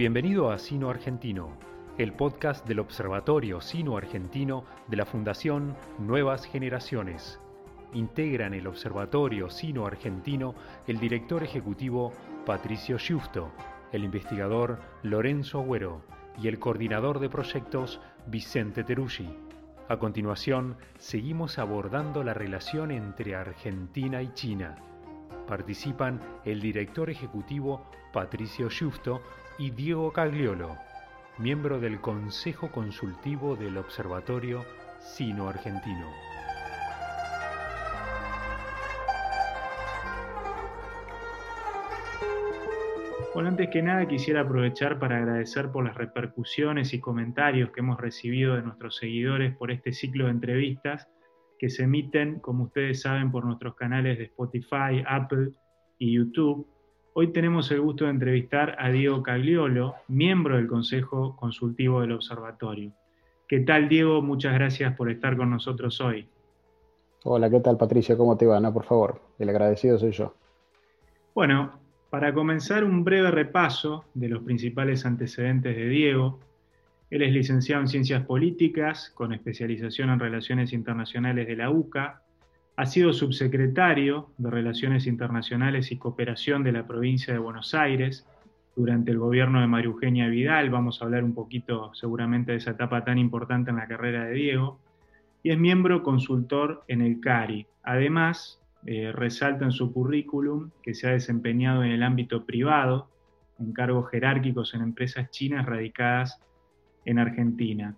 Bienvenido a Sino Argentino, el podcast del Observatorio Sino Argentino de la Fundación Nuevas Generaciones. Integran el Observatorio Sino Argentino el director ejecutivo Patricio Giusto, el investigador Lorenzo Agüero y el coordinador de proyectos Vicente Teruggi. A continuación, seguimos abordando la relación entre Argentina y China. Participan el director ejecutivo Patricio Giusto y Diego Cagliolo, miembro del Consejo Consultivo del Observatorio Sino Argentino. Bueno, antes que nada quisiera aprovechar para agradecer por las repercusiones y comentarios que hemos recibido de nuestros seguidores por este ciclo de entrevistas que se emiten, como ustedes saben, por nuestros canales de Spotify, Apple y YouTube. Hoy tenemos el gusto de entrevistar a Diego Cagliolo, miembro del Consejo Consultivo del Observatorio. ¿Qué tal, Diego? Muchas gracias por estar con nosotros hoy. Hola, ¿qué tal, Patricia? ¿Cómo te va? No, por favor, el agradecido soy yo. Bueno, para comenzar, un breve repaso de los principales antecedentes de Diego. Él es licenciado en Ciencias Políticas, con especialización en Relaciones Internacionales de la UCA. Ha sido subsecretario de Relaciones Internacionales y Cooperación de la provincia de Buenos Aires durante el gobierno de María Eugenia Vidal. Vamos a hablar un poquito seguramente de esa etapa tan importante en la carrera de Diego. Y es miembro consultor en el CARI. Además, eh, resalta en su currículum que se ha desempeñado en el ámbito privado, en cargos jerárquicos en empresas chinas radicadas en Argentina.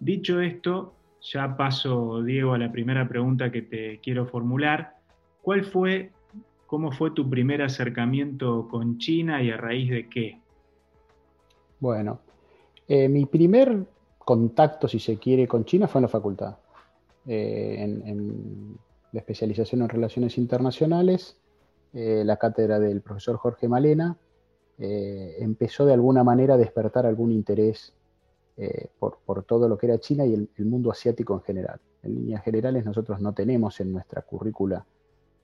Dicho esto, ya paso, Diego, a la primera pregunta que te quiero formular. ¿Cuál fue, cómo fue tu primer acercamiento con China y a raíz de qué? Bueno, eh, mi primer contacto, si se quiere, con China fue en la facultad. Eh, en, de especialización en relaciones internacionales, eh, la cátedra del profesor Jorge Malena, empezó de alguna manera a despertar algún interés eh, por, todo lo que era China y el, mundo asiático en general. En líneas generales nosotros no tenemos en nuestra currícula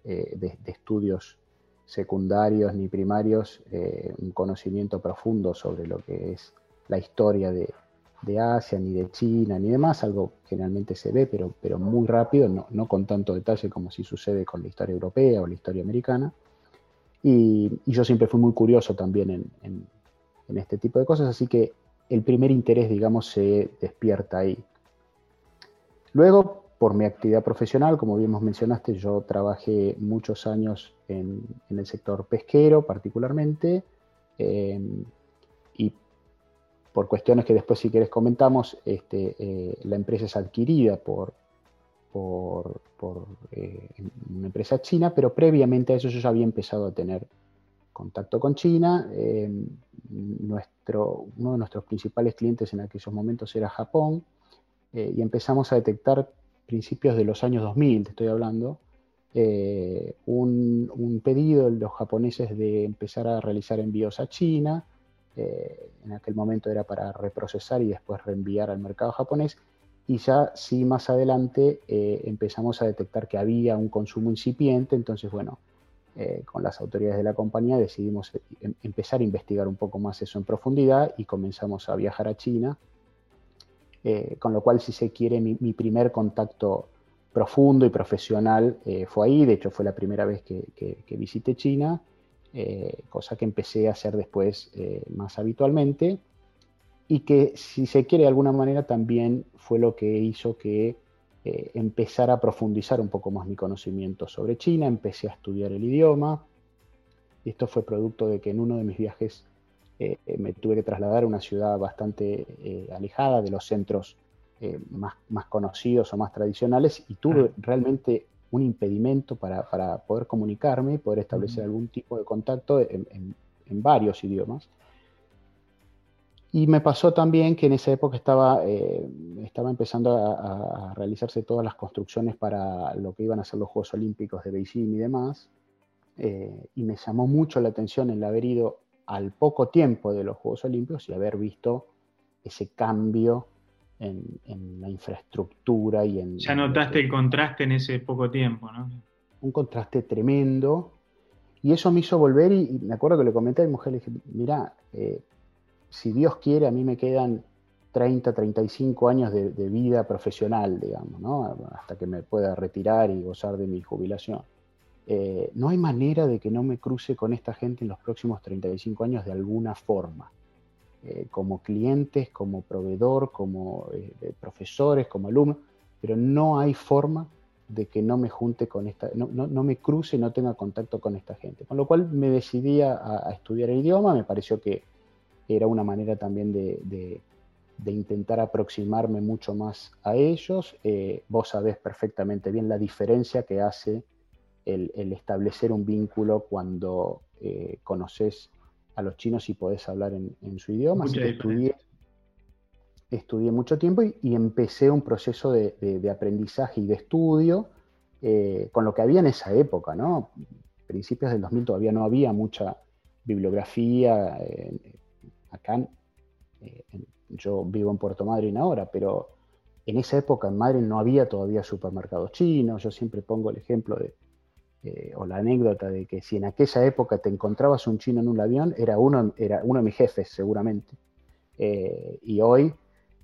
de, estudios secundarios ni primarios un conocimiento profundo sobre lo que es la historia de, de Asia, ni de China, ni demás, algo generalmente se ve, pero, pero muy rápido, no, con tanto detalle como si sucede con la historia europea o la historia americana. Y, yo siempre fui muy curioso también en, este tipo de cosas, así que el primer interés, digamos, se despierta ahí. Luego, por mi actividad profesional, como bien mencionaste, yo trabajé muchos años en, el sector pesquero particularmente, eh, y por cuestiones que después si quieres comentamos, este, eh, la empresa es adquirida por, por, eh, una empresa china, pero previamente a eso yo ya había empezado a tener contacto con China. Eh, nuestro, uno de nuestros principales clientes en aquellos momentos era Japón y empezamos a detectar principios de los años 2000, te estoy hablando, un, un, pedido de los japoneses de empezar a realizar envíos a China eh, en aquel momento era para reprocesar y después reenviar al mercado japonés. Y ya sí más adelante eh, empezamos a detectar que había un consumo incipiente, entonces bueno, eh, con las autoridades de la compañía decidimos em, empezar a investigar un poco más eso en profundidad y comenzamos a viajar a China, con lo cual si se quiere mi, primer contacto profundo y profesional fue ahí, de hecho fue la primera vez que, visité China eh, cosa que empecé a hacer después eh, más habitualmente. Y que si se quiere de alguna manera también fue lo que hizo que eh, empezara a profundizar un poco más mi conocimiento sobre China, empecé a estudiar el idioma. Y esto fue producto de que en uno de mis viajes me tuve que trasladar a una ciudad bastante alejada de los centros más, más, conocidos o más tradicionales y tuve realmente un impedimento para, poder comunicarme y poder establecer algún tipo de contacto en, varios idiomas. Y me pasó también que en esa época estaba, eh, estaba empezando a, realizarse todas las construcciones para lo que iban a ser los Juegos Olímpicos de Beijing y demás. Eh, y me llamó mucho la atención el haber ido al poco tiempo de los Juegos Olímpicos y haber visto ese cambio en, la infraestructura y en... Ya notaste el contraste en ese poco tiempo, ¿no? Un contraste tremendo. Y eso me hizo volver y, me acuerdo que le comenté a mi mujer, le dije, mira, eh, si Dios quiere, a mí me quedan 30, 35 años de, vida profesional, digamos, ¿no? hasta que me pueda retirar y gozar de mi jubilación. Eh, no hay manera de que no me cruce con esta gente en los próximos 35 años de alguna forma, eh, como clientes, como proveedor, como eh, profesores, como alumnos, pero no hay forma de que no me junte con esta, no, no, me cruce, no tenga contacto con esta gente. Con lo cual me decidí a, estudiar el idioma, me pareció que era una manera también de, intentar aproximarme mucho más a ellos. vos sabés perfectamente bien la diferencia que hace el, establecer un vínculo cuando eh, conoces a los chinos y podés hablar en, su idioma. Así estudié, estudié, mucho tiempo y, empecé un proceso de, aprendizaje y de estudio eh, con lo que había en esa época, ¿no? Principios del 2000 todavía no había mucha bibliografía. Acá, eh, yo vivo en Puerto Madryn ahora, pero en esa época en Madrid no había todavía supermercados chinos. Yo siempre pongo el ejemplo de, eh, o la anécdota de que si en aquella época te encontrabas un chino en un avión, era uno, era uno de mis jefes seguramente. Eh, y hoy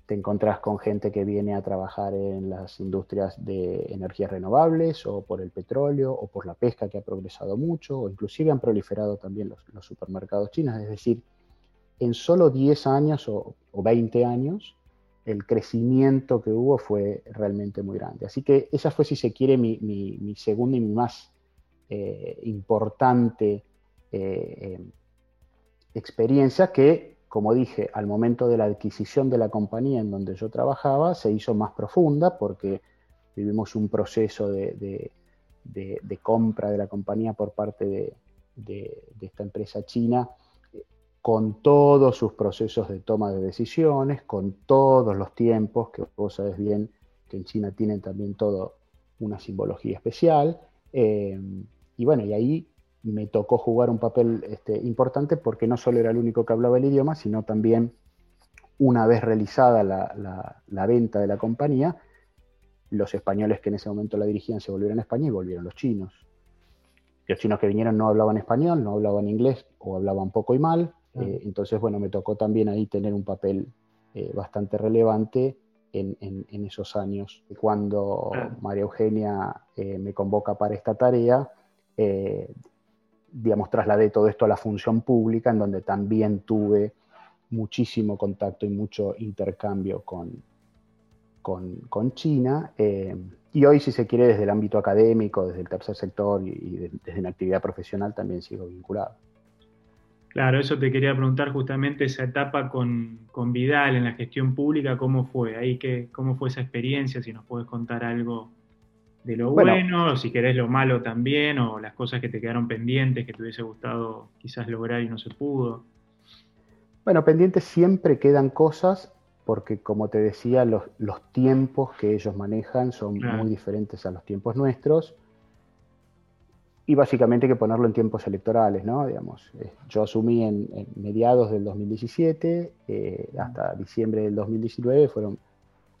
te encontrás con gente que viene a trabajar en las industrias de energías renovables o por el petróleo o por la pesca que ha progresado mucho o inclusive han proliferado también los, supermercados chinos. Es decir, en solo 10 años o, 20 años, el crecimiento que hubo fue realmente muy grande. Así que esa fue, si se quiere, mi, segunda y mi más eh, importante eh, eh, experiencia que, como dije, al momento de la adquisición de la compañía en donde yo trabajaba, se hizo más profunda porque vivimos un proceso de, compra de la compañía por parte de, esta empresa china con todos sus procesos de toma de decisiones, con todos los tiempos, que vos sabes bien que en China tienen también todo una simbología especial. Y bueno, y ahí me tocó jugar un papel este, importante porque no solo era el único que hablaba el idioma, sino también una vez realizada la, venta de la compañía, los españoles que en ese momento la dirigían se volvieron a España y volvieron los chinos. Los chinos que vinieron no hablaban español, no hablaban inglés o hablaban poco y mal. Ah. Eh, entonces, bueno, me tocó también ahí tener un papel eh, bastante relevante en, esos años. Cuando ah. María Eugenia eh, me convoca para esta tarea, digamos, trasladé todo esto a la función pública, en donde también tuve muchísimo contacto y mucho intercambio con, con, China. Y hoy, si se quiere, desde el ámbito académico, desde el tercer sector y, desde la actividad profesional, también sigo vinculado. Claro, eso te quería preguntar justamente esa etapa con, con Vidal en la gestión pública, ¿cómo fue? Ahí que, ¿Cómo fue esa experiencia? Si nos puedes contar algo de lo bueno, o si querés lo malo también, o las cosas que te quedaron pendientes, que te hubiese gustado quizás lograr y no se pudo. Bueno, pendientes siempre quedan cosas, porque como te decía, los, los tiempos que ellos manejan son muy diferentes a los tiempos nuestros. Y básicamente que ponerlo en tiempos electorales, ¿no? Digamos, eh, yo asumí en, mediados del 2017, eh, hasta diciembre del 2019, fueron un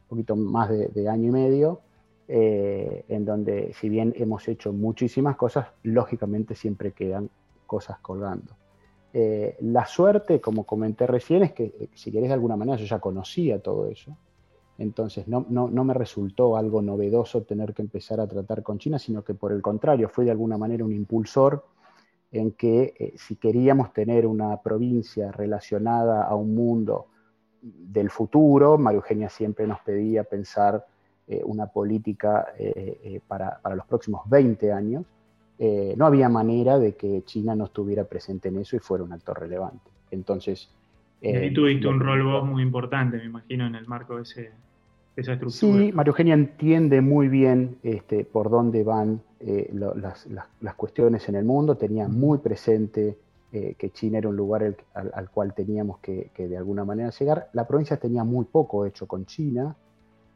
poquito más de año y medio. Eh, en donde si bien hemos hecho muchísimas cosas, lógicamente siempre quedan cosas colgando. Eh, la suerte, como comenté recién, es que eh, si querés de alguna manera yo ya conocía todo eso, entonces no, no, no, me resultó algo novedoso tener que empezar a tratar con China, sino que por el contrario fue de alguna manera un impulsor en que si queríamos tener una provincia relacionada a un mundo del futuro, María Eugenia siempre nos pedía pensar eh, una política eh, eh, para, los próximos 20 años, no había manera de que China no estuviera presente en eso y fuera un actor relevante. Entonces... Y ahí tuviste un rol vos muy importante, me imagino, en el marco de, ese, esa estructura. Sí, María Eugenia entiende muy bien este, por dónde van las, cuestiones en el mundo, tenía muy presente que China era un lugar al, cual teníamos que, que, de alguna manera llegar. La provincia tenía muy poco hecho con China,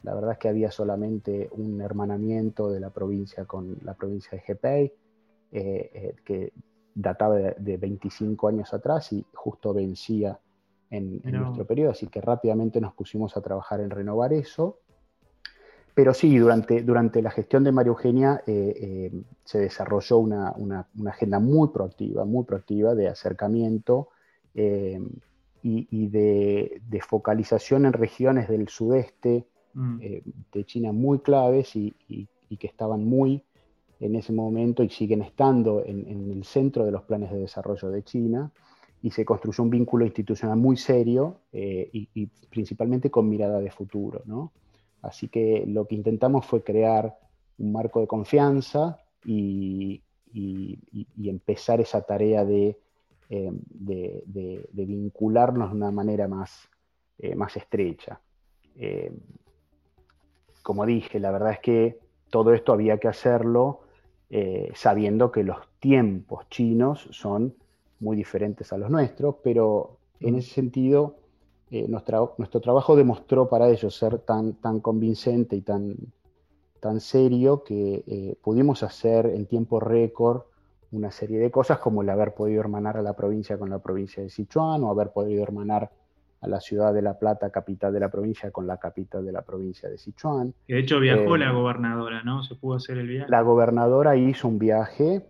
la verdad es que había solamente un hermanamiento de la provincia con la provincia de Hebei, eh, eh, que databa de, 25 años atrás y justo vencía en, nuestro periodo, así que rápidamente nos pusimos a trabajar en renovar eso. Pero sí, durante, durante la gestión de María Eugenia eh, se desarrolló una, agenda muy proactiva, muy proactiva de acercamiento y, de, focalización en regiones del sudeste mm. eh, de China muy claves y, que estaban muy en ese momento y siguen estando en, el centro de los planes de desarrollo de China y se construyó un vínculo institucional muy serio eh, y, principalmente con mirada de futuro. Así que lo que intentamos fue crear un marco de confianza y, empezar esa tarea de eh, de, vincularnos de una manera más, eh, más estrecha. Como dije, la verdad es que todo esto había que hacerlo sabiendo que los tiempos chinos son muy diferentes a los nuestros, pero en ese sentido nuestro, nuestro trabajo demostró para ellos ser tan, tan convincente y tan, tan serio que pudimos hacer en tiempo récord una serie de cosas como el haber podido hermanar a la provincia con la provincia de Sichuan o haber podido hermanar a la ciudad de La Plata, capital de la provincia, con la capital de la provincia de Sichuan. De hecho viajó eh, la gobernadora, ¿no? Se pudo hacer el viaje. La gobernadora hizo un viaje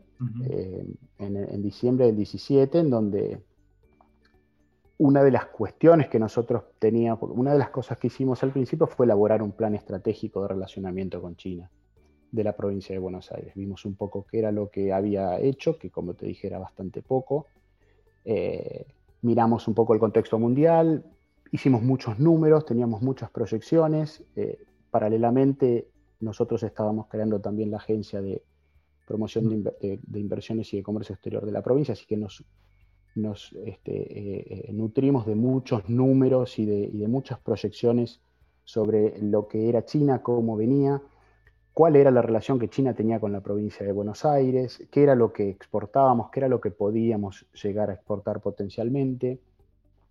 eh, en, diciembre del 17, en donde una de las cuestiones que nosotros teníamos, una de las cosas que hicimos al principio fue elaborar un plan estratégico de relacionamiento con China de la provincia de Buenos Aires. Vimos un poco qué era lo que había hecho, que como te dije era bastante poco. Eh, miramos un poco el contexto mundial, hicimos muchos números, teníamos muchas proyecciones. Eh, paralelamente, nosotros estábamos creando también la agencia de promoción de, inversiones y de comercio exterior de la provincia, así que nos, nos este, eh, nutrimos de muchos números y de, y de muchas proyecciones sobre lo que era China, cómo venía cuál era la relación que China tenía con la provincia de Buenos Aires, qué era lo que exportábamos, qué era lo que podíamos llegar a exportar potencialmente.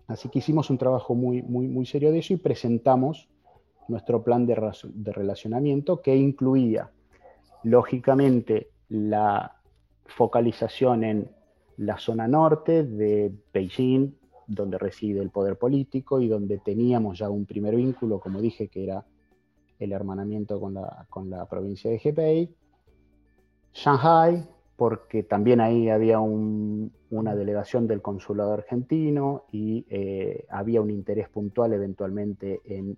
Así que hicimos un trabajo muy, muy, muy serio de eso y presentamos nuestro plan de, de relacionamiento que incluía, lógicamente, la focalización en la zona norte de Beijing, donde reside el poder político y donde teníamos ya un primer vínculo, como dije, que era el hermanamiento con la, con la provincia de Hebei, Shanghai, porque también ahí había una delegación del consulado argentino y eh, había un interés puntual eventualmente en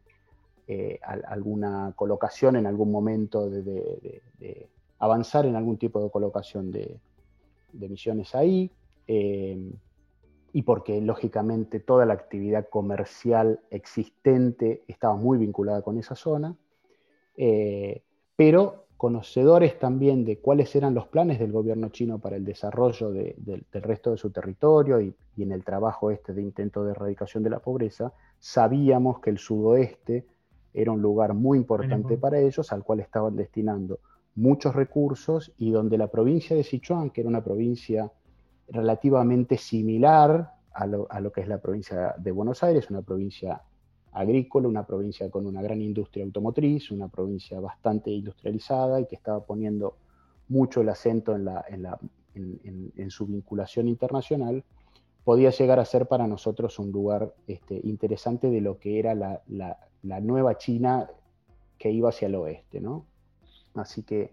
eh, alguna colocación en algún momento de, avanzar en algún tipo de colocación de, misiones ahí. Eh, y porque lógicamente toda la actividad comercial existente estaba muy vinculada con esa zona. Eh, pero conocedores también de cuáles eran los planes del gobierno chino para el desarrollo del resto de su territorio y, en el trabajo este de intento de erradicación de la pobreza, sabíamos que el sudoeste era un lugar muy importante para ellos, al cual estaban destinando muchos recursos y donde la provincia de Sichuan, que era una provincia relativamente similar a lo, a lo que es la provincia de Buenos Aires, una provincia agrícola, una provincia con una gran industria automotriz, una provincia bastante industrializada y que estaba poniendo mucho el acento en, la, en, su vinculación internacional, podía llegar a ser para nosotros un lugar este, interesante de lo que era la, nueva China que iba hacia el oeste. ¿no? Así que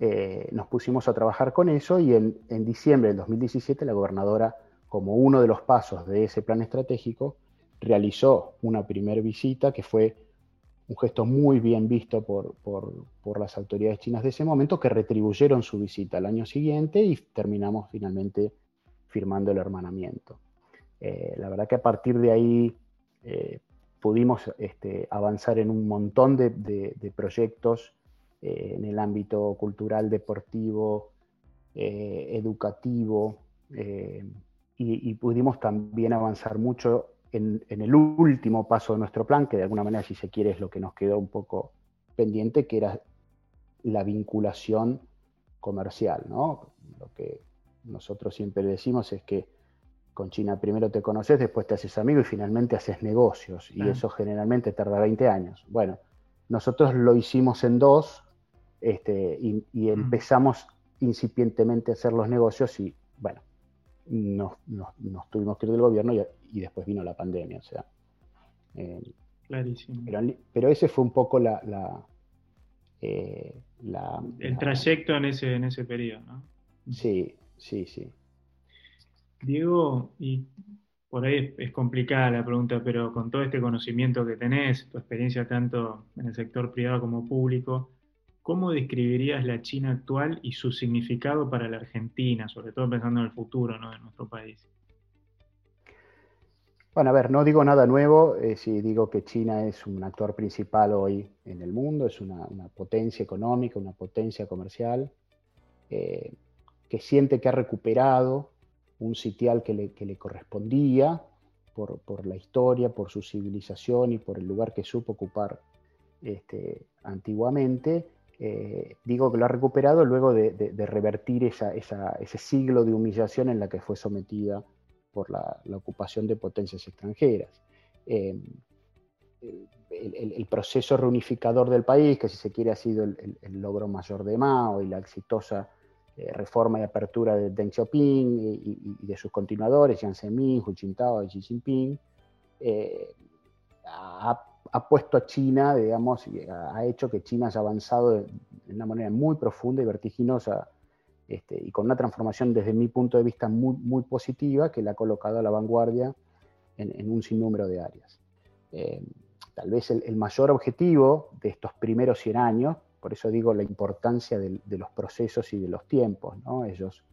eh, nos pusimos a trabajar con eso y en, diciembre del 2017 la gobernadora, como uno de los pasos de ese plan estratégico, realizó una primera visita que fue un gesto muy bien visto por, las autoridades chinas de ese momento, que retribuyeron su visita al año siguiente y terminamos finalmente firmando el hermanamiento. Eh, la verdad que a partir de ahí eh, pudimos este, avanzar en un montón de, proyectos eh, en el ámbito cultural, deportivo, educativo, y, pudimos también avanzar mucho en, el último paso de nuestro plan, que de alguna manera, si se quiere, es lo que nos quedó un poco pendiente, que era la vinculación comercial. ¿no? Lo que nosotros siempre decimos es que con China primero te conoces, después te haces amigo y finalmente haces negocios. Y eso generalmente tarda 20 años. Bueno, nosotros lo hicimos en dos este, y, y empezamos incipientemente a hacer los negocios y bueno, nos, tuvimos que ir del gobierno y, después vino la pandemia. O sea, eh, Clarísimo. Pero, ese fue un poco la, eh, el trayecto en ese, en ese periodo, ¿no? Sí, sí, sí. Diego, y por ahí es, complicada la pregunta, pero con todo este conocimiento que tenés, tu experiencia tanto en el sector privado como público, ¿cómo describirías la China actual y su significado para la Argentina, sobre todo pensando en el futuro de nuestro país? Bueno, a ver, no digo nada nuevo eh, si digo que China es un actor principal hoy en el mundo, es una, potencia económica, una potencia comercial, eh, que siente que ha recuperado un sitial que le, correspondía por, la historia, por su civilización y por el lugar que supo ocupar este, antiguamente. Eh, digo que lo ha recuperado luego de, revertir ese siglo de humillación en la que fue sometida por la, ocupación de potencias extranjeras. Eh, el, proceso reunificador del país, que si se quiere ha sido el, logro mayor de Mao y la exitosa eh, reforma y apertura de Deng Xiaoping y, de sus continuadores, Jiang Zemin, Hu Jintao y Xi Jinping, eh, ha, puesto a China, digamos, ha hecho que China haya avanzado de, una manera muy profunda y vertiginosa este, y con una transformación desde mi punto de vista muy, muy positiva que la ha colocado a la vanguardia en, un sinnúmero de áreas. Eh, tal vez el, el, mayor objetivo de estos primeros 100 años por eso digo la importancia de, los procesos y de los tiempos. ¿no? Ellos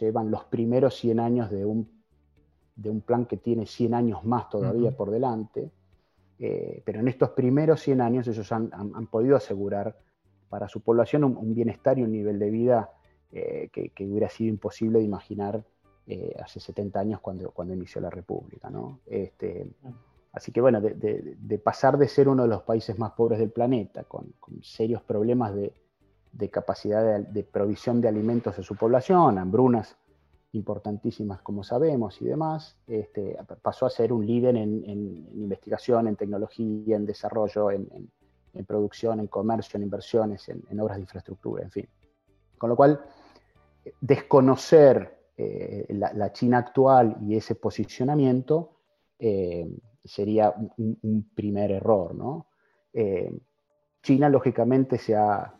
llevan los primeros 100 años de un, de un plan que tiene 100 años más todavía por delante, eh, pero en estos primeros 100 años ellos han, podido asegurar para su población un, bienestar y un nivel de vida eh, que, hubiera sido imposible de imaginar eh, hace 70 años cuando, cuando inició la República. ¿no? Este, Así que bueno, de, pasar de ser uno de los países más pobres del planeta, con, serios problemas de, capacidad de, provisión de alimentos a su población, hambrunas importantísimas como sabemos y demás, este, pasó a ser un líder en, investigación, en tecnología, en desarrollo, en, producción, en comercio, en inversiones, en, obras de infraestructura, en fin. Con lo cual, desconocer eh, la, China actual y ese posicionamiento eh, sería un, primer error. ¿no? Eh, China, lógicamente, se ha,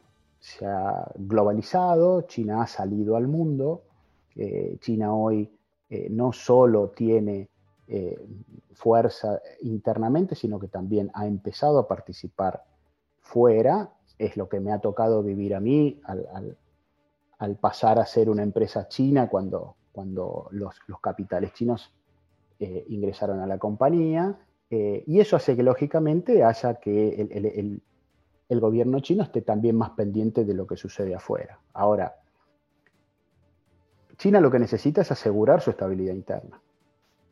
globalizado, China ha salido al mundo, eh, China hoy eh, no solo tiene fuerza internamente, sino que también ha empezado a participar fuera, es lo que me ha tocado vivir a mí al, pasar a ser una empresa china cuando, cuando los, los capitales chinos eh, ingresaron a la compañía eh, y eso hace que lógicamente haya que el, gobierno chino esté también más pendiente de lo que sucede afuera. Ahora, China lo que necesita es asegurar su estabilidad interna.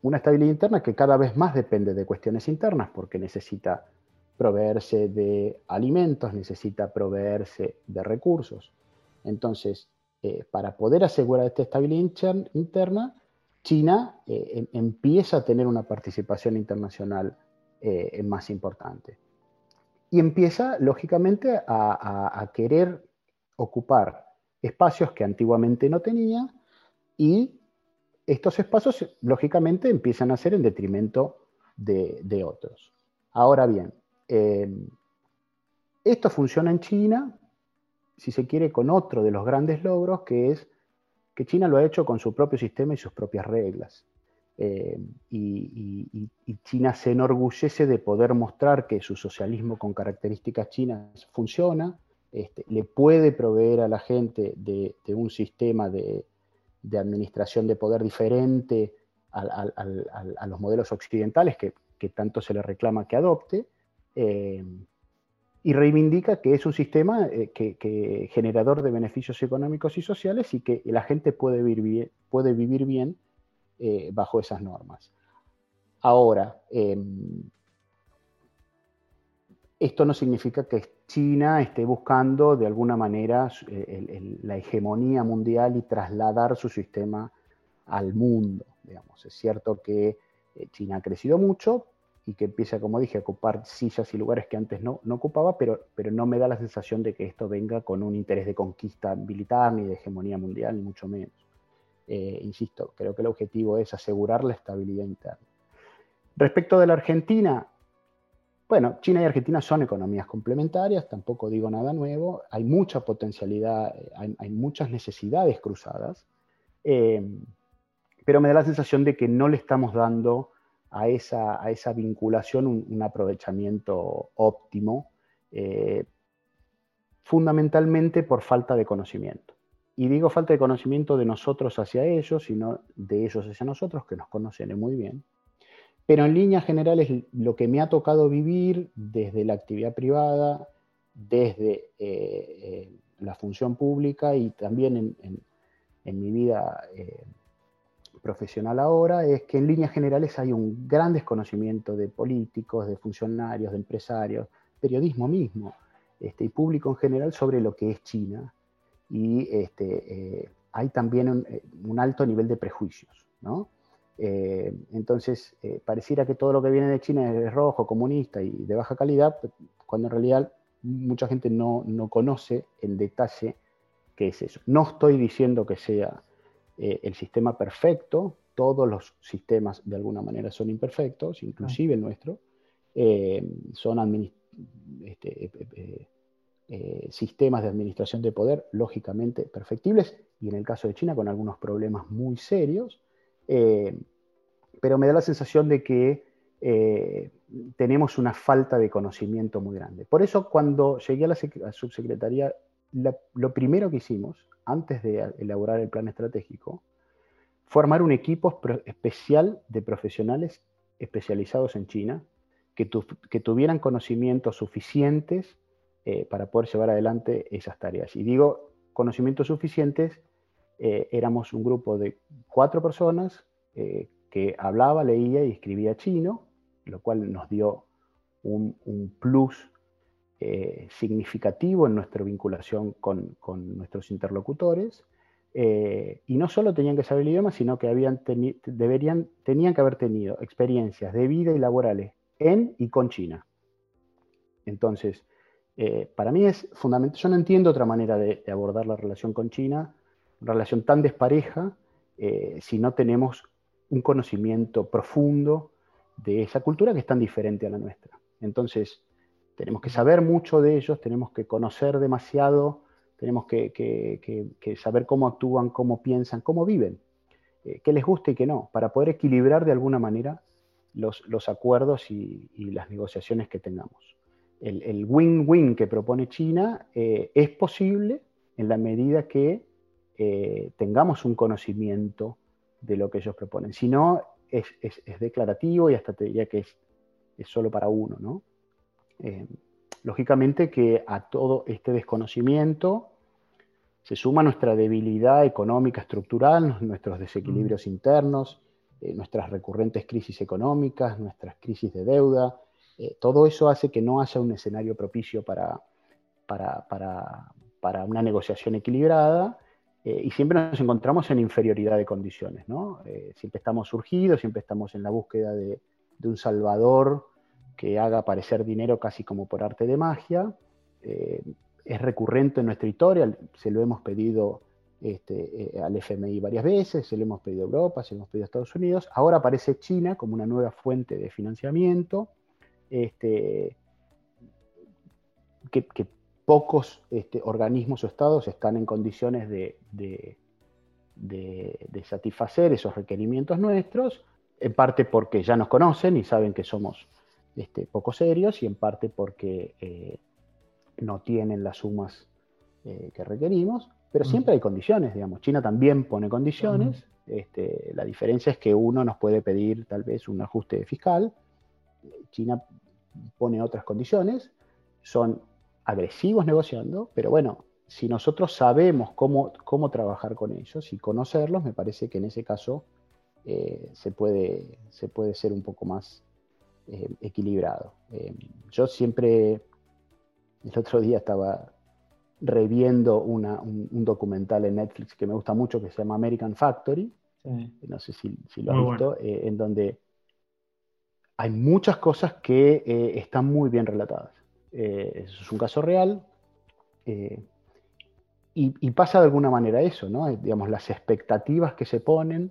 Una estabilidad interna que cada vez más depende de cuestiones internas porque necesita proveerse de alimentos, necesita proveerse de recursos. Entonces, eh, para poder asegurar esta estabilidad interna, China eh, em, empieza a tener una participación internacional eh, más importante. Y empieza, lógicamente, a, querer ocupar espacios que antiguamente no tenía y estos espacios, lógicamente, empiezan a ser en detrimento de, otros. Ahora bien, em, esto funciona en China, si se quiere, con otro de los grandes logros, que es que China lo ha hecho con su propio sistema y sus propias reglas. Eh, y, China se enorgullece de poder mostrar que su socialismo con características chinas funciona, este, le puede proveer a la gente de, un sistema de, administración de poder diferente a, los modelos occidentales que, tanto se le reclama que adopte. Eh, y reivindica que es un sistema eh, que, generador de beneficios económicos y sociales y que la gente puede vivir bien, puede vivir bien eh, bajo esas normas. Ahora, em, esto no significa que China esté buscando de alguna manera eh, la hegemonía mundial y trasladar su sistema al mundo. Es cierto que China ha crecido mucho, y que empieza, como dije, a ocupar sillas y lugares que antes no, ocupaba, pero, pero no me da la sensación de que esto venga con un interés de conquista militar ni de hegemonía mundial, ni mucho menos. Eh, insisto, creo que el objetivo es asegurar la estabilidad interna. Respecto de la Argentina, bueno, China y Argentina son economías complementarias, tampoco digo nada nuevo, hay mucha potencialidad, hay, muchas necesidades cruzadas, eh, pero me da la sensación de que no le estamos dando a esa, a esa vinculación un, aprovechamiento óptimo, eh, fundamentalmente por falta de conocimiento. Y digo falta de conocimiento de nosotros hacia ellos, sino de ellos hacia nosotros, que nos conocen muy bien. Pero en líneas generales, lo que me ha tocado vivir desde la actividad privada, desde eh, eh, la función pública y también en, mi vida profesional ahora es que en líneas generales hay un gran desconocimiento de políticos, de funcionarios, de empresarios, periodismo mismo, este, y público en general sobre lo que es China. Y este, eh, hay también un, eh, un, alto nivel de prejuicios. ¿no? Eh, entonces, pareciera que todo lo que viene de China es rojo, comunista y de baja calidad, cuando en realidad mucha gente no, no conoce en detalle qué es eso. No estoy diciendo que sea eh, el sistema perfecto, todos los sistemas de alguna manera son imperfectos, inclusive el nuestro, eh, son este, eh, sistemas de administración de poder lógicamente perfectibles, y en el caso de China con algunos problemas muy serios, pero me da la sensación de que tenemos una falta de conocimiento muy grande. Por eso cuando llegué a la, subsecretaría, lo primero que hicimos antes de elaborar el plan estratégico, formar un equipo especial de profesionales especializados en China que, tuvieran conocimientos suficientes eh, para poder llevar adelante esas tareas. Y digo conocimientos suficientes, eh, éramos un grupo de cuatro personas eh, que hablaba, leía y escribía chino, lo cual nos dio un, un plus eh, significativo en nuestra vinculación con, nuestros interlocutores. Eh, y no solo tenían que saber el idioma, sino que habían deberían, tenían que haber tenido experiencias de vida y laborales en y con China. Entonces, eh, para mí es fundamental, yo no entiendo otra manera de, abordar la relación con China, relación tan despareja, si no tenemos un conocimiento profundo de esa cultura que es tan diferente a la nuestra. Entonces, tenemos que saber mucho de ellos, tenemos que conocer demasiado, tenemos que, saber cómo actúan, cómo piensan, cómo viven, eh, qué les gusta y qué no, para poder equilibrar de alguna manera los, acuerdos y, las negociaciones que tengamos. El win-win que propone China eh, es posible en la medida que eh, tengamos un conocimiento de lo que ellos proponen. Si no, es, declarativo y hasta te diría que es, es solo para uno, ¿no? Eh, lógicamente que a todo este desconocimiento se suma nuestra debilidad económica estructural, nuestros desequilibrios mm. internos, eh, nuestras recurrentes crisis económicas, nuestras crisis de deuda. Eh, todo eso hace que no haya un escenario propicio para, para, una negociación equilibrada y siempre nos encontramos en inferioridad de condiciones. siempre estamos surgidos, siempre estamos en la búsqueda de, un salvador que haga aparecer dinero casi como por arte de magia. Eh, es recurrente en nuestra historia, se lo hemos pedido este, eh, al FMI varias veces, se lo hemos pedido a Europa, se lo hemos pedido a Estados Unidos. Ahora aparece China como una nueva fuente de financiamiento, este, que, pocos este, organismos o estados están en condiciones de, de, satisfacer esos requerimientos nuestros, en parte porque ya nos conocen y saben que somos este, poco serios y en parte porque eh, no tienen las sumas eh, que requerimos, pero siempre hay condiciones, digamos. China también pone condiciones, este, la diferencia es que uno nos puede pedir tal vez un ajuste fiscal, China pone otras condiciones, son agresivos negociando, pero bueno, si nosotros sabemos cómo, cómo trabajar con ellos y conocerlos, me parece que en ese caso eh, se, puede, se puede ser un poco más eh, equilibrado. Eh, yo siempre, el otro día estaba reviendo un, documental en Netflix que me gusta mucho que se llama American Factory, no sé si, lo has visto, en donde hay muchas cosas que están muy bien relatadas. Eso es un caso real. Y, y, pasa de alguna manera eso, ¿no? Digamos, las expectativas que se ponen,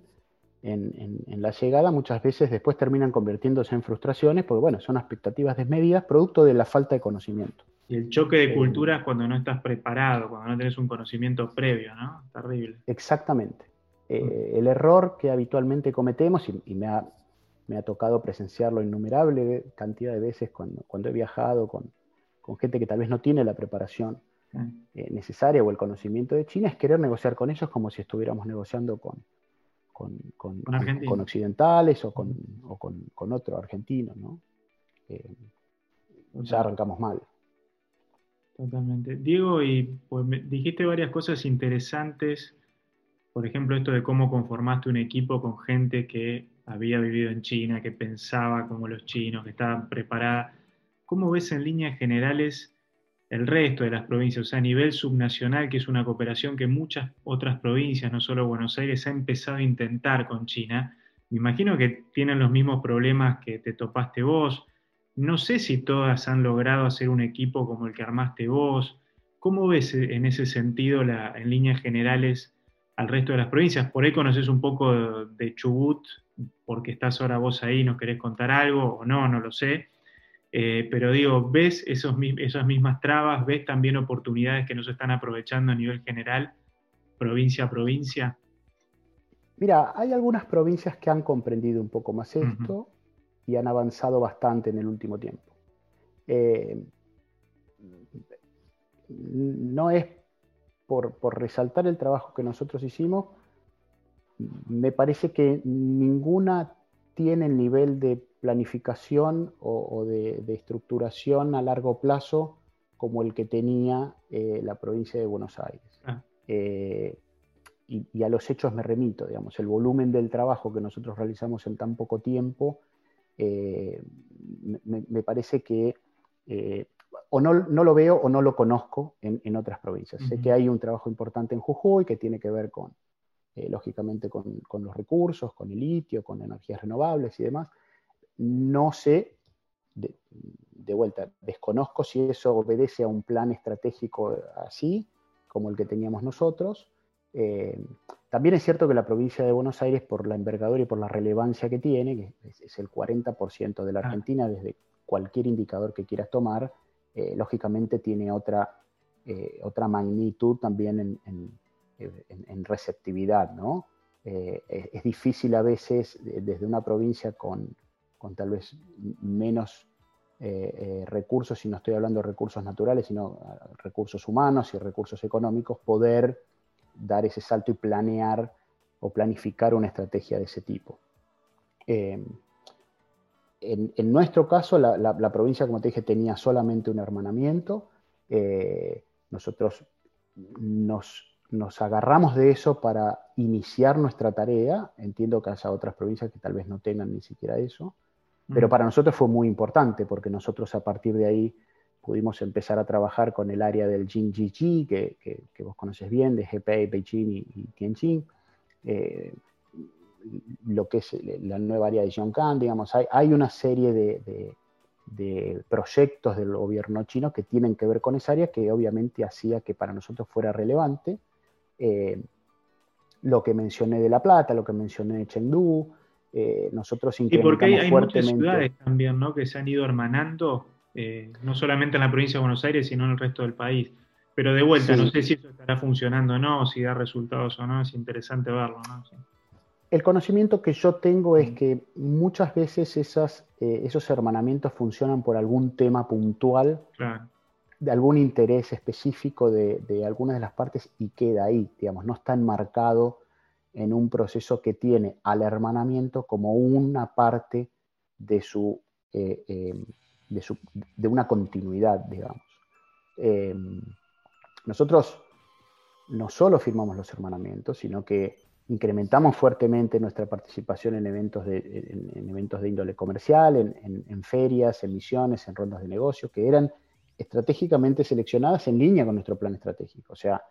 en, la llegada muchas veces después terminan convirtiéndose en frustraciones porque, bueno, son expectativas desmedidas producto de la falta de conocimiento. Y el choque de eh, culturas cuando no estás preparado, cuando no tienes un conocimiento previo, ¿no? Terrible. Exactamente, Eh, el error que habitualmente cometemos, y, me, ha, tocado presenciarlo innumerable cantidad de veces cuando, cuando he viajado con, gente que tal vez no tiene la preparación eh, necesaria o el conocimiento de China, es querer negociar con ellos como si estuviéramos negociando con, con, occidentales o con, con, otro argentino. ¿no? Eh, ya arrancamos mal. Totalmente. Diego, y pues dijiste varias cosas interesantes, por ejemplo, esto de cómo conformaste un equipo con gente que había vivido en China, que pensaba como los chinos, que estaban preparada. ¿Cómo ves en líneas generales el resto de las provincias? O sea, a nivel subnacional, que es una cooperación que muchas otras provincias, no solo Buenos Aires, ha empezado a intentar con China. Me imagino que tienen los mismos problemas que te topaste vos no sé si todas han logrado hacer un equipo como el que armaste vos. ¿Cómo ves en ese sentido, en líneas generales, al resto de las provincias? Por ahí conoces un poco de Chubut, porque estás ahora vos ahí, nos querés contar algo o no, no lo sé. Eh, pero digo, ¿ves esos, esas mismas trabas? ¿Ves también oportunidades que no se están aprovechando a nivel general, provincia a provincia? Mira, hay algunas provincias que han comprendido un poco más esto y han avanzado bastante en el último tiempo. Eh, no es por, resaltar el trabajo que nosotros hicimos, me parece que ninguna tiene el nivel de planificación o, de, estructuración a largo plazo como el que tenía eh, la provincia de Buenos Aires. Ah. Eh, y, y, a los hechos me remito, digamos, el volumen del trabajo que nosotros realizamos en tan poco tiempo eh, me, parece que o no, lo veo o no lo conozco en, otras provincias. Sé que hay un trabajo importante en Jujuy que tiene que ver con, lógicamente, con, los recursos, con el litio, con energías renovables y demás. No sé, de, vuelta, desconozco si eso obedece a un plan estratégico así, como el que teníamos nosotros. También es cierto que la provincia de Buenos Aires, por la envergadura y por la relevancia que tiene, que es, el 40% de la ah. Argentina desde cualquier indicador que quieras tomar, eh, lógicamente tiene otra, eh, otra magnitud también en, receptividad, ¿no? Eh, es, difícil a veces desde una provincia con, tal vez menos recursos, y no estoy hablando de recursos naturales, sino recursos humanos y recursos económicos, poder dar ese salto y planear o planificar una estrategia de ese tipo. Eh, en, nuestro caso, la, provincia, como te dije, tenía solamente un hermanamiento. Eh, nosotros nos, agarramos de eso para iniciar nuestra tarea. Entiendo que haya otras provincias que tal vez no tengan ni siquiera eso, pero para nosotros fue muy importante porque nosotros a partir de ahí pudimos empezar a trabajar con el área del Jinji que, que, vos conoces bien, de GPA, Beijing y, Tianjin, eh, lo que es la nueva área de Yongkan, digamos, hay, hay una serie de, de, proyectos del gobierno chino que tienen que ver con esa área que obviamente hacía que para nosotros fuera relevante. Eh, lo que mencioné de La Plata, lo que mencioné de Chengdu, eh, nosotros incrementamos Y porque hay, hay muchas ciudades también, ¿no? Que se han ido hermanando eh, no solamente en la provincia de Buenos Aires, sino en el resto del país. Pero de vuelta, no sé si eso estará funcionando o no, si da resultados o no, es interesante verlo. El conocimiento que yo tengo es mm. que muchas veces esas, eh, esos hermanamientos funcionan por algún tema puntual, de algún interés específico de, de, algunas de las partes y queda ahí, digamos, no está enmarcado en un proceso que tiene al hermanamiento como una parte de su eh, de, una continuidad, digamos. Eh, nosotros no solo firmamos los hermanamientos, sino que incrementamos fuertemente nuestra participación en eventos de, en, eventos de índole comercial, en, ferias, en misiones, en rondas de negocio, que eran estratégicamente seleccionadas en línea con nuestro plan estratégico. O sea,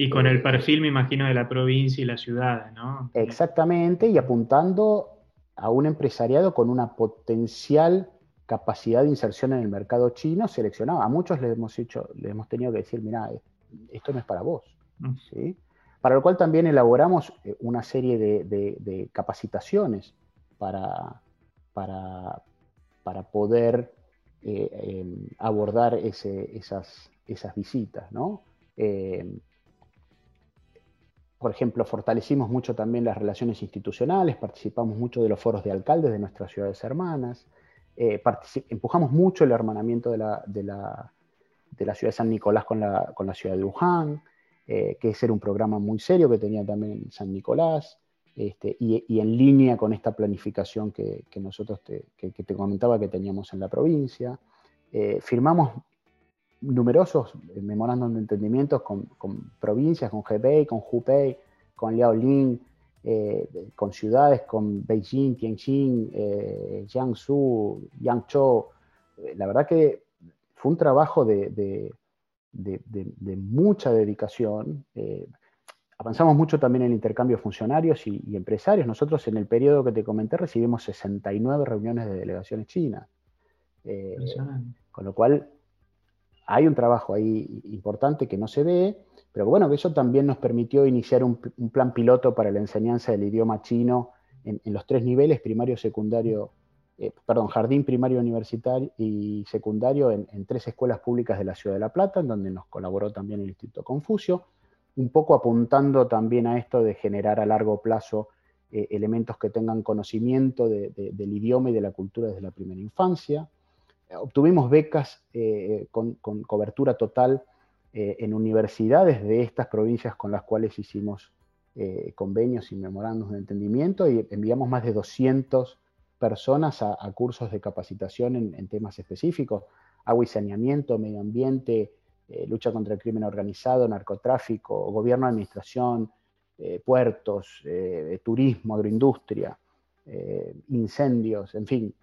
y con el eh, perfil, me imagino, de la provincia y la ciudad, ¿no? Exactamente, y apuntando a un empresariado con una potencial capacidad de inserción en el mercado chino seleccionado. A muchos les hemos, hecho, les hemos tenido que decir, mira, esto no es para vos. Mm. ¿sí? Para lo cual también elaboramos eh, una serie de, capacitaciones para, para, para poder eh, em, abordar ese, esas, esas visitas. ¿no? Em, por ejemplo, fortalecimos mucho también las relaciones institucionales, participamos mucho de los foros de alcaldes de nuestras ciudades hermanas, eh, empujamos mucho el hermanamiento de la, de, la, de la, ciudad de San Nicolás con la, con la ciudad de Wuhan, eh, que ese era un programa muy serio que tenía también San Nicolás, este, y, y, en línea con esta planificación que, que nosotros te, que, te comentaba que teníamos en la provincia. Eh, firmamos numerosos memorándum de entendimientos con, provincias, con Hebei, con Hubei, con Liaolin, eh, con ciudades, con Beijing, Tianjin, eh, Jiangsu, Yangzhou. Eh, la verdad que fue un trabajo de, mucha dedicación. avanzamos mucho también en el intercambio de funcionarios y, y, empresarios. Nosotros en el periodo que te comenté recibimos 69 reuniones de delegaciones chinas. con lo cual hay un trabajo ahí importante que no se ve, pero bueno, eso también nos permitió iniciar un, plan piloto para la enseñanza del idioma chino en, los tres niveles, primario, secundario, eh, perdón, jardín primario universitario y secundario en, tres escuelas públicas de la Ciudad de La Plata, en donde nos colaboró también el Instituto Confucio, un poco apuntando también a esto de generar a largo plazo eh, elementos que tengan conocimiento del idioma y de la cultura desde la primera infancia obtuvimos becas eh, con, cobertura total eh, en universidades de estas provincias con las cuales hicimos eh, convenios y memorandos de entendimiento y enviamos más de 200 personas a, cursos de capacitación en, temas específicos, agua y saneamiento, medio ambiente, lucha contra el crimen organizado, narcotráfico, gobierno, administración, puertos, turismo, agroindustria, incendios, en fin,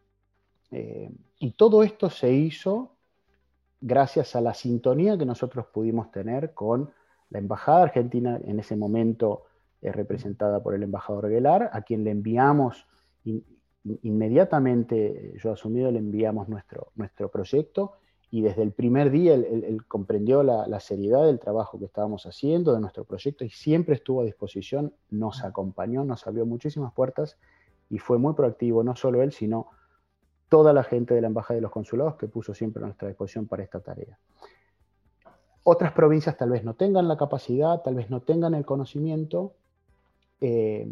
eh, y todo esto se hizo gracias a la sintonía que nosotros pudimos tener con la Embajada Argentina, en ese momento eh, representada por el embajador Aguilar, a quien le enviamos inmediatamente, yo asumido, le enviamos nuestro, nuestro proyecto y desde el primer día él, comprendió la, la, seriedad del trabajo que estábamos haciendo, de nuestro proyecto y siempre estuvo a disposición, nos acompañó, nos abrió muchísimas puertas y fue muy proactivo, no solo él, sino toda la gente de la Embajada y los consulados que puso siempre a nuestra disposición para esta tarea. Otras provincias tal vez no tengan la capacidad, tal vez no tengan el conocimiento, eh,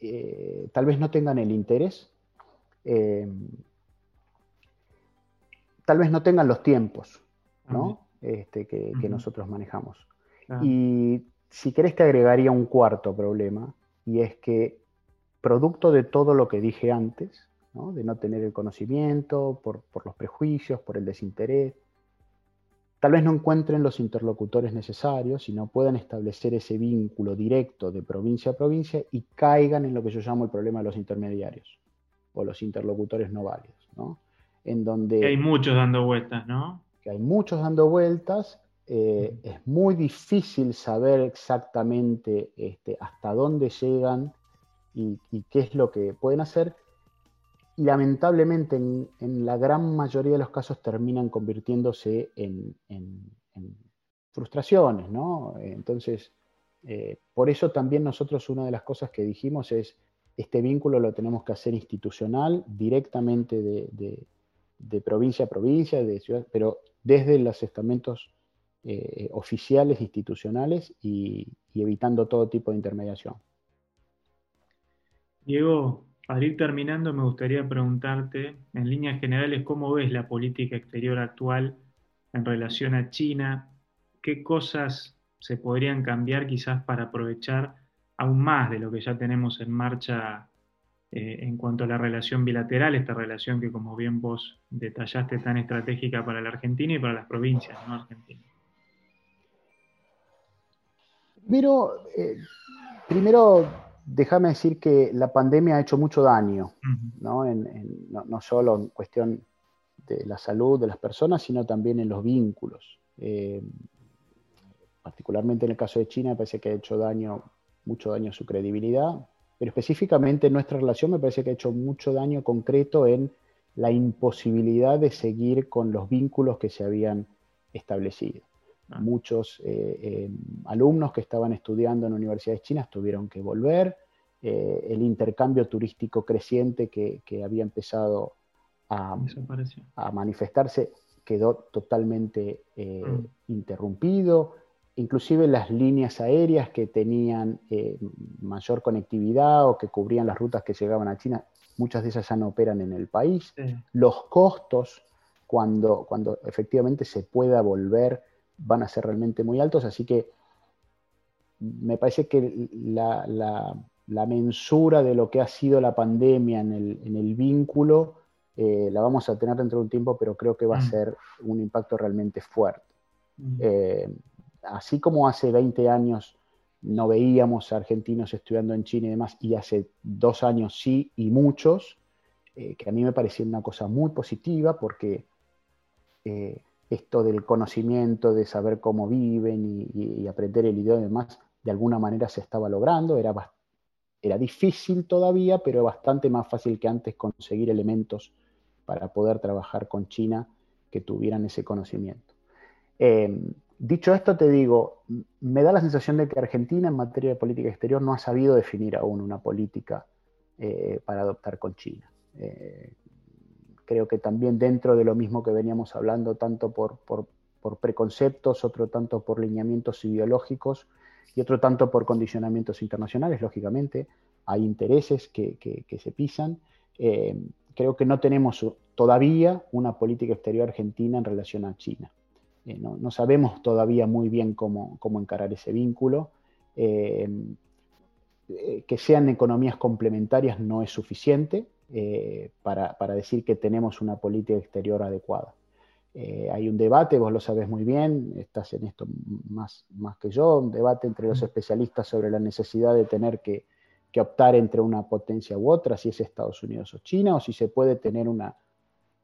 eh, tal vez no tengan el interés, eh, tal vez no tengan los tiempos este, que, nosotros manejamos. Y si querés te agregaría un cuarto problema, y es que producto de todo lo que dije antes, de no tener el conocimiento, por, los prejuicios, por el desinterés. Tal vez no encuentren los interlocutores necesarios y no puedan establecer ese vínculo directo de provincia a provincia y caigan en lo que yo llamo el problema de los intermediarios o los interlocutores no válidos. En donde, que hay muchos dando vueltas, ¿no? Que hay muchos dando vueltas. Eh, es muy difícil saber exactamente este, hasta dónde llegan y, qué es lo que pueden hacer. Y lamentablemente en, la gran mayoría de los casos terminan convirtiéndose en, frustraciones, ¿no? Entonces, eh, por eso también nosotros una de las cosas que dijimos es, este vínculo lo tenemos que hacer institucional, directamente de, provincia a provincia, de ciudad, pero desde los estamentos eh, oficiales, institucionales y evitando todo tipo de intermediación. Diego, para ir terminando, me gustaría preguntarte, en líneas generales, ¿cómo ves la política exterior actual en relación a China? ¿Qué cosas se podrían cambiar quizás para aprovechar aún más de lo que ya tenemos en marcha eh, en cuanto a la relación bilateral, esta relación que como bien vos detallaste tan estratégica para la Argentina y para las provincias no argentinas? Pero, eh, primero déjame decir que la pandemia ha hecho mucho daño, ¿no? no, solo en cuestión de la salud de las personas, sino también en los vínculos. Eh, particularmente en el caso de China, me parece que ha hecho daño, mucho daño a su credibilidad, pero específicamente en nuestra relación me parece que ha hecho mucho daño concreto en la imposibilidad de seguir con los vínculos que se habían establecido. Ah. Muchos eh, eh, alumnos que estaban estudiando en universidades chinas tuvieron que volver. Eh, el intercambio turístico creciente que, había empezado a, manifestarse quedó totalmente mm. interrumpido. inclusive las líneas aéreas que tenían mayor conectividad o que cubrían las rutas que llegaban a China, muchas de esas ya no operan en el país. Los costos, cuando, cuando efectivamente se pueda volver, van a ser realmente muy altos, así que me parece que la, mensura de lo que ha sido la pandemia en el, vínculo eh, la vamos a tener dentro de un tiempo, pero creo que va a mm. ser un impacto realmente fuerte. Mm. Eh, así como hace 20 años no veíamos a argentinos estudiando en China y demás, y hace dos años sí, y muchos, eh, que a mí me parecía una cosa muy positiva porque eh, esto del conocimiento, de saber cómo viven y, aprender el idioma y demás, de alguna manera se estaba logrando, era, era difícil todavía, pero bastante más fácil que antes conseguir elementos para poder trabajar con China que tuvieran ese conocimiento. Eh, Dicho esto, te digo, me da la sensación de que Argentina en materia de política exterior no ha sabido definir aún una política eh, para adoptar con China. Eh, creo que también dentro de lo mismo que veníamos hablando, tanto por, preconceptos, otro tanto por lineamientos ideológicos y otro tanto por condicionamientos internacionales, lógicamente, hay intereses que, se pisan. Eh, creo que no tenemos todavía una política exterior argentina en relación a China. Eh, no, sabemos todavía muy bien cómo, encarar ese vínculo. Eh, que sean economías complementarias no es suficiente para, decir que tenemos una política exterior adecuada. hay un debate, vos lo sabés muy bien, estás en esto más, más que yo, un debate entre los especialistas sobre la necesidad de tener que, que optar entre una potencia u otra, si es Estados Unidos o China, o si se puede tener una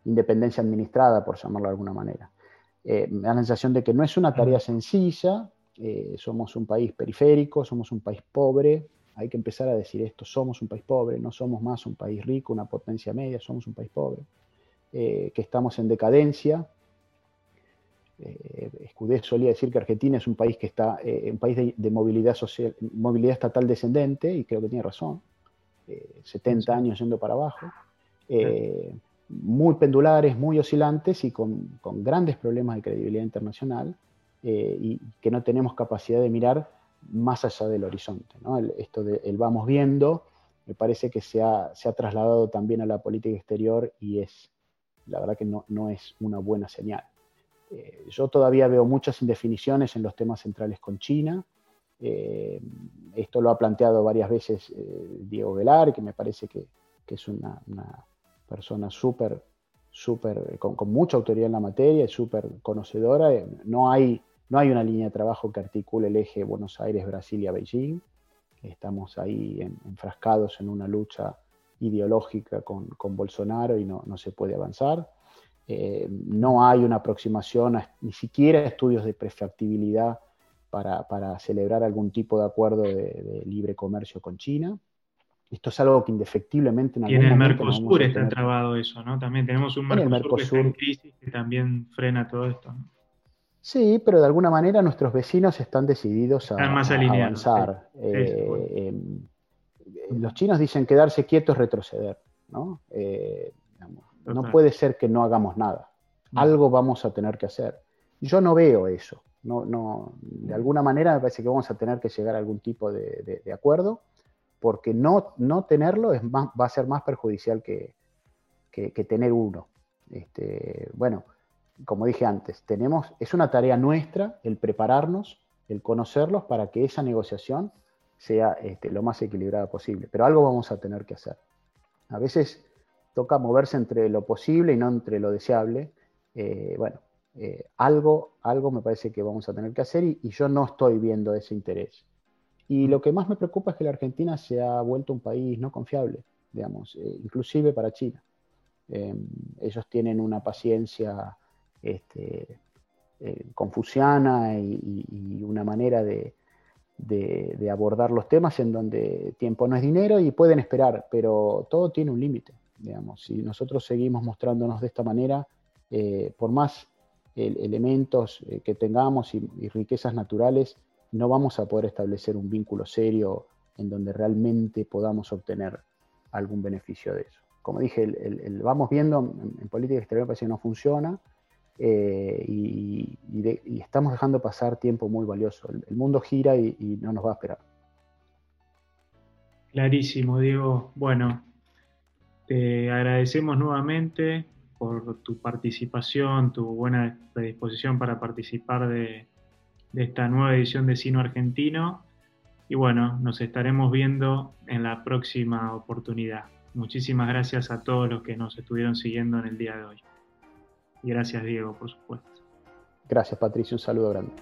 independencia administrada, por llamarlo de alguna manera. Eh, me da la sensación de que no es una tarea sencilla, eh, somos un país periférico, somos un país pobre, hay que empezar a decir esto, somos un país pobre, no somos más un país rico, una potencia media, somos un país pobre, eh, que estamos en decadencia. Escudé solía decir que Argentina es un país que está, un país de, movilidad social, movilidad estatal descendente, y creo que tiene razón, 70 años yendo para abajo. Muy pendulares, muy oscilantes y con, grandes problemas de credibilidad internacional eh, y que no tenemos capacidad de mirar más allá del horizonte. esto de el vamos viendo me parece que se ha, trasladado también a la política exterior y es, la verdad que no, es una buena señal. Eh, yo todavía veo muchas indefiniciones en los temas centrales con China. Eh, esto lo ha planteado varias veces Diego Velar, que me parece que, es una persona súper, súper, con, mucha autoridad en la materia, y súper conocedora. Eh, no hay, no hay una línea de trabajo que articule el eje Buenos Aires, Brasilia, Beijing. Estamos ahí enfrascados en una lucha ideológica con, Bolsonaro y no, se puede avanzar. Eh, no hay una aproximación, ni siquiera estudios de prefactibilidad para, celebrar algún tipo de acuerdo de libre comercio con China. Esto es algo que indefectiblemente en Y en el Mercosur está trabado eso, ¿no? También tenemos un Mercosur, que está en crisis que también frena todo esto, ¿no? Sí, pero de alguna manera nuestros vecinos están decididos a, avanzar. Eh, em, los chinos dicen quedarse quietos, retroceder, ¿no? Eh, no puede ser que no hagamos nada. Algo vamos a tener que hacer. Yo no veo eso. No, no, de alguna manera me parece que vamos a tener que llegar a algún tipo de acuerdo porque no, no tenerlo es va a ser más perjudicial que, tener uno. Este, bueno, como dije antes, tenemos, es una tarea nuestra el prepararnos, el conocerlos para que esa negociación sea este, lo más equilibrada posible. Pero algo vamos a tener que hacer. A veces toca moverse entre lo posible y no entre lo deseable. Eh, bueno, eh, algo, algo me parece que vamos a tener que hacer y yo no estoy viendo ese interés. Y lo que más me preocupa es que la Argentina se ha vuelto un país no confiable, digamos, eh, inclusive para China. Em, ellos tienen una paciencia este, eh, confuciana y, una manera de, abordar los temas en donde tiempo no es dinero y pueden esperar, pero todo tiene un límite, digamos. Si nosotros seguimos mostrándonos de esta manera, eh, por más elementos que tengamos y riquezas naturales, no vamos a poder establecer un vínculo serio en donde realmente podamos obtener algún beneficio de eso. Como dije, el, vamos viendo en, política exterior parece que no funciona. Eh, y, estamos dejando pasar tiempo muy valioso. El, mundo gira y, no nos va a esperar. Clarísimo, Diego. Bueno, te agradecemos nuevamente por tu participación, tu buena predisposición para participar de, de esta nueva edición de Sino Argentino. Y bueno, nos estaremos viendo en la próxima oportunidad. Muchísimas gracias a todos los que nos estuvieron siguiendo en el día de hoy. Gracias Diego, por supuesto. Gracias Patricio, un saludo grande.